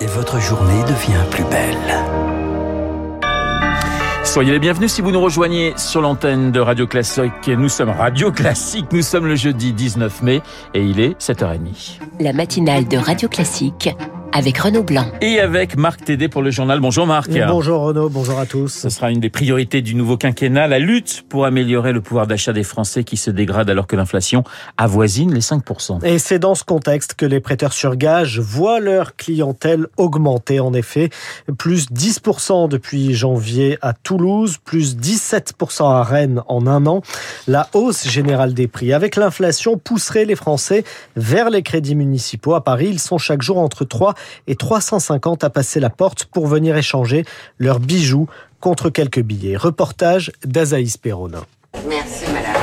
et votre journée devient plus belle. Soyez les bienvenus si vous nous rejoignez sur l'antenne de Radio Classique. Nous sommes Radio Classique, nous sommes le jeudi 19 mai et il est 7h30. La matinale de Radio Classique avec Renaud Blanc. Et avec Marc Tédé pour le journal. Bonjour Marc. Bonjour Renaud, bonjour à tous. Ce sera une des priorités du nouveau quinquennat, la lutte pour améliorer le pouvoir d'achat des Français qui se dégrade alors que l'inflation avoisine les 5%. Et c'est dans ce contexte que les prêteurs sur gage voient leur clientèle augmenter. En effet, plus 10% depuis janvier à Toulouse, plus 17% à Rennes en un an. La hausse générale des prix avec l'inflation pousserait les Français vers les crédits municipaux. À Paris, ils sont chaque jour entre 3 et 350 à passer la porte pour venir échanger leurs bijoux contre quelques billets. Reportage d'Azaïs Perronin. Merci madame.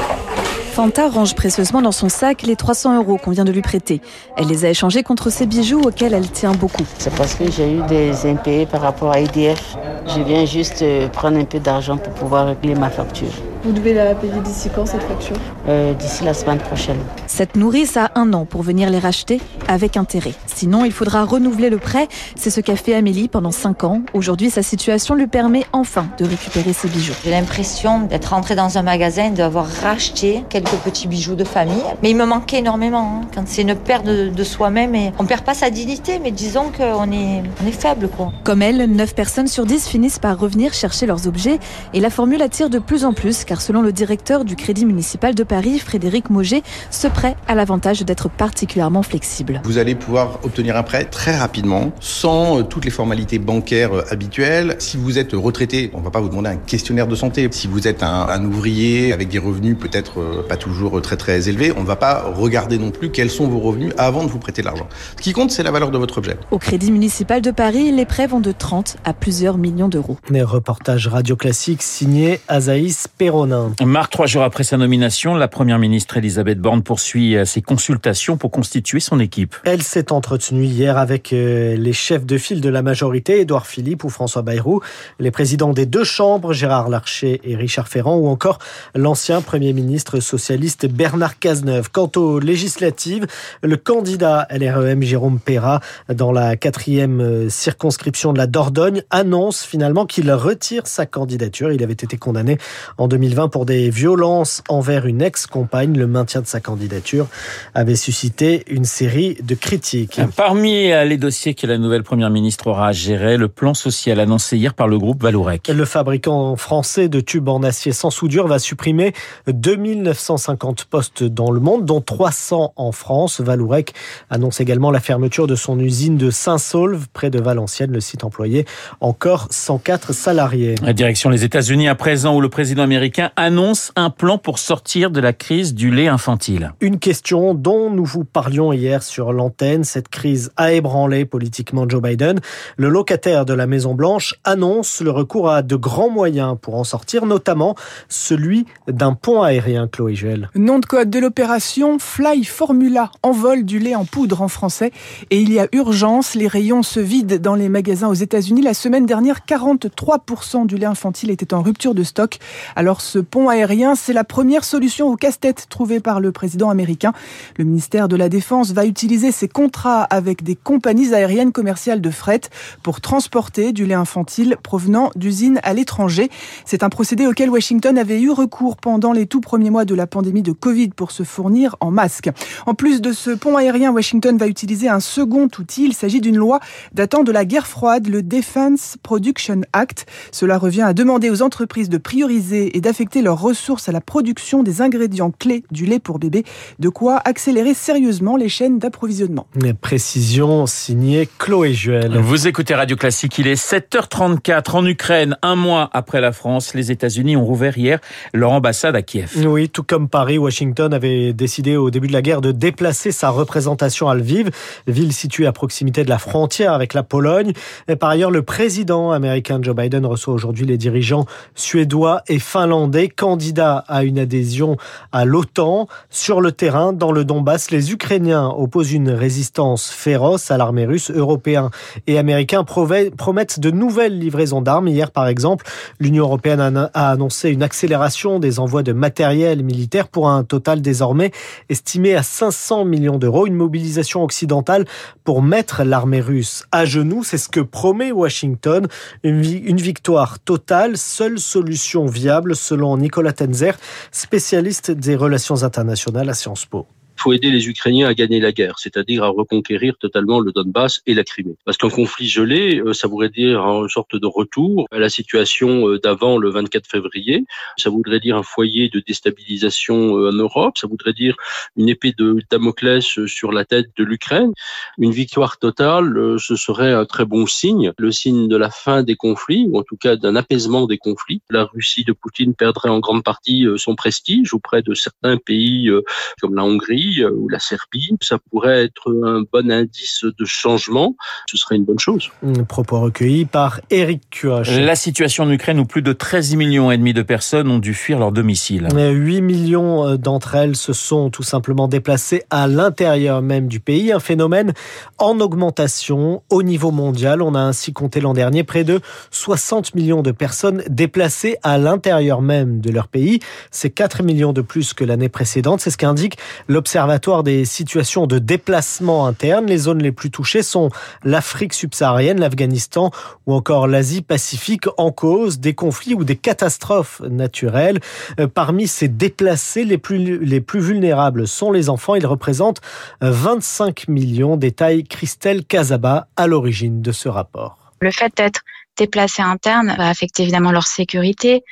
Fanta range précieusement dans son sac les 300 euros qu'on vient de lui prêter. Elle les a échangés contre ses bijoux auxquels elle tient beaucoup. C'est parce que j'ai eu des impayés par rapport à EDF. Je viens juste euh, prendre un peu d'argent pour pouvoir régler ma facture. Vous devez la payer d'ici quand cette facture? Euh, D'ici la semaine prochaine. Cette nourrice a un an pour venir les racheter avec intérêt. Sinon, il faudra renouveler le prêt. C'est ce qu'a fait Amélie pendant 5 ans. Aujourd'hui, sa situation lui permet enfin de récupérer ses bijoux. J'ai l'impression d'être rentrée dans un magasin, d'avoir racheté quelques petits bijoux de famille. Mais il me manquait énormément. Hein. Quand c'est une perte de, de soi-même, et on perd pas sa dignité, mais disons qu'on est, on est faible. Quoi. Comme elle, 9 personnes sur 10 finissent par revenir chercher leurs objets. Et la formule attire de plus en plus, car selon le directeur du Crédit municipal de Paris, Frédéric Mauger, ce prêt a l'avantage d'être particulièrement flexible. Vous allez pouvoir obtenir un prêt très rapidement, sans euh, toutes les formalités bancaires euh, habituelles. Si vous êtes retraité, on ne va pas vous demander un questionnaire de santé. Si vous êtes un, un ouvrier avec des revenus peut-être euh, pas toujours très très élevés, on ne va pas regarder non plus quels sont vos revenus avant de vous prêter de l'argent. Ce qui compte, c'est la valeur de votre objet. Au Crédit municipal de Paris, les prêts vont de 30 à plusieurs millions d'euros. Les reportages radio classiques signé Azaïs Perronin. Marc, trois jours après sa nomination, la première ministre Elisabeth Borne poursuit ses consultations pour constituer son équipe. Elle s'est entretenue hier avec euh, les chefs de file de la majorité, Édouard Philippe ou François Bayrou, les présidents des deux chambres, Gérard Larcher et Richard Ferrand, ou encore l'ancien Premier ministre socialiste Bernard Cazeneuve. Quant aux législatives, le candidat LREM Jérôme Perra, dans la quatrième euh, circonscription de la Dordogne, annonce finalement qu'il retire sa candidature. Il avait été condamné en 2020 pour des violences envers une ex-compagne. Le maintien de sa candidature avait suscité une série de critiques. Parmi les dossiers que la nouvelle première ministre aura à gérer, le plan social annoncé hier par le groupe Valourec. Le fabricant français de tubes en acier sans soudure va supprimer 2950 postes dans le monde, dont 300 en France. Valourec annonce également la fermeture de son usine de Saint-Saulve, près de Valenciennes. Le site employé encore 104 salariés. La direction les États-Unis à présent, où le président américain annonce un plan pour sortir de la crise du lait infantile. Une question dont nous vous parlions hier sur l'antenne. Cette crise a ébranlé politiquement Joe Biden. Le locataire de la Maison-Blanche annonce le recours à de grands moyens pour en sortir, notamment celui d'un pont aérien, Chloé Juel. Nom de code de l'opération Fly Formula, envol du lait en poudre en français. Et il y a urgence, les rayons se vident dans les magasins aux États-Unis. La semaine dernière, 43% du lait infantile était en rupture de stock. Alors ce pont aérien, c'est la première solution au casse-tête trouvé par le président américain. Le ministère de la Défense va utiliser ses contrats avec des compagnies aériennes commerciales de fret pour transporter du lait infantile provenant d'usines à l'étranger. C'est un procédé auquel Washington avait eu recours pendant les tout premiers mois de la pandémie de Covid pour se fournir en masques. En plus de ce pont aérien, Washington va utiliser un second outil. Il s'agit d'une loi datant de la guerre froide, le Defense Production Act. Cela revient à demander aux entreprises de prioriser et d'affecter leurs ressources à la production des ingrédients clés du lait pour bébé, de quoi accélérer sérieusement les chaînes d'approvisionnement. Précision signée Chloé Juel. Vous écoutez Radio Classique, il est 7h34 en Ukraine, un mois après la France. Les États-Unis ont rouvert hier leur ambassade à Kiev. Oui, tout comme Paris, Washington avait décidé au début de la guerre de déplacer sa représentation à Lviv, ville située à proximité de la frontière avec la Pologne. Et par ailleurs, le président américain Joe Biden reçoit aujourd'hui les dirigeants suédois et finlandais sondé, candidat à une adhésion à l'OTAN. Sur le terrain, dans le Donbass, les Ukrainiens opposent une résistance féroce à l'armée russe. Européens et Américains promettent de nouvelles livraisons d'armes. Hier, par exemple, l'Union européenne a annoncé une accélération des envois de matériel militaire pour un total désormais estimé à 500 millions d'euros. Une mobilisation occidentale pour mettre l'armée russe à genoux. C'est ce que promet Washington. Une victoire totale, seule solution viable selon Nicolas Tenzer, spécialiste des relations internationales à Sciences Po faut aider les Ukrainiens à gagner la guerre, c'est-à-dire à reconquérir totalement le Donbass et la Crimée. Parce qu'un conflit gelé, euh, ça voudrait dire une sorte de retour à la situation euh, d'avant le 24 février. Ça voudrait dire un foyer de déstabilisation euh, en Europe. Ça voudrait dire une épée de Damoclès sur la tête de l'Ukraine. Une victoire totale, ce serait un très bon signe, le signe de la fin des conflits, ou en tout cas d'un apaisement des conflits. La Russie de Poutine perdrait en grande partie son prestige auprès de certains pays comme la Hongrie, euh, ou la Serbie. Ça pourrait être un bon indice de changement. Ce serait une bonne chose. Propos recueillis par Eric Kioch. La situation en Ukraine où plus de 13 millions et demi de personnes ont dû fuir leur domicile. 8 millions euh, d'entre elles se sont tout simplement déplacées à l'intérieur même du pays. Un phénomène en augmentation au niveau mondial. On a ainsi compté l'an dernier près de 60 millions de personnes déplacées à l'intérieur même de leur pays. C'est 4 millions de plus que l'année précédente. C'est ce qu'indique l'Observatoire Des situations de déplacement interne. Les zones les plus touchées sont l'Afrique subsaharienne, l'Afghanistan ou encore l'Asie-Pacifique en cause des conflits ou des catastrophes naturelles. Euh, parmi ces déplacés, les plus, les plus vulnérables sont les enfants. Ils représentent 25 millions. Détail Christelle Casaba à l'origine de ce rapport. Le fait d'être déplacé interne va affecter évidemment leur sécurité,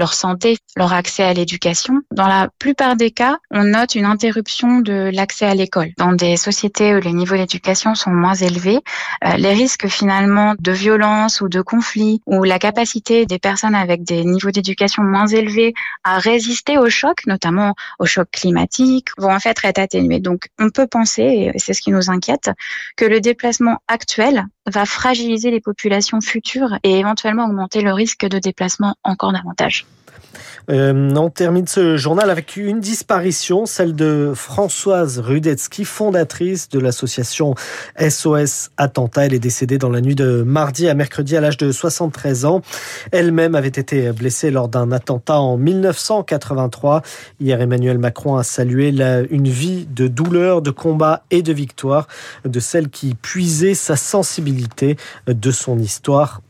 leur santé, leur accès à l'éducation. Dans la plupart des cas, on note une interruption de l'accès à l'école. Dans des sociétés où les niveaux d'éducation sont moins élevés, euh, les risques finalement de violence ou de conflit ou la capacité des personnes avec des niveaux d'éducation moins élevés à résister au choc, notamment au choc climatique, vont en fait être atténués. Donc on peut penser, et c'est ce qui nous inquiète, que le déplacement actuel va fragiliser les populations futures et éventuellement augmenter le risque de déplacement encore davantage. Euh, on termine ce journal avec une disparition, celle de Françoise Rudetsky, fondatrice de l'association SOS Attentat. Elle est décédée dans la nuit de mardi à mercredi à l'âge de 73 ans. Elle-même avait été blessée lors d'un attentat en 1983. Hier, Emmanuel Macron a salué une vie de douleur, de combat et de victoire de celle qui puisait sa sensibilité de son histoire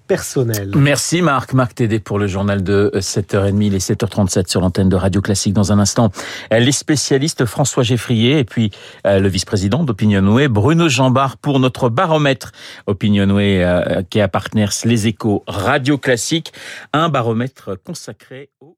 Merci Marc. Marc Tédé pour le journal de 7h30, les 7h37 sur l'antenne de Radio Classique. Dans un instant, les spécialistes François Geffrier et puis euh, le vice-président d'Opinionway, Bruno Jambard pour notre baromètre Opinionway euh, qui est à Partners Les Échos Radio Classique. Un baromètre consacré au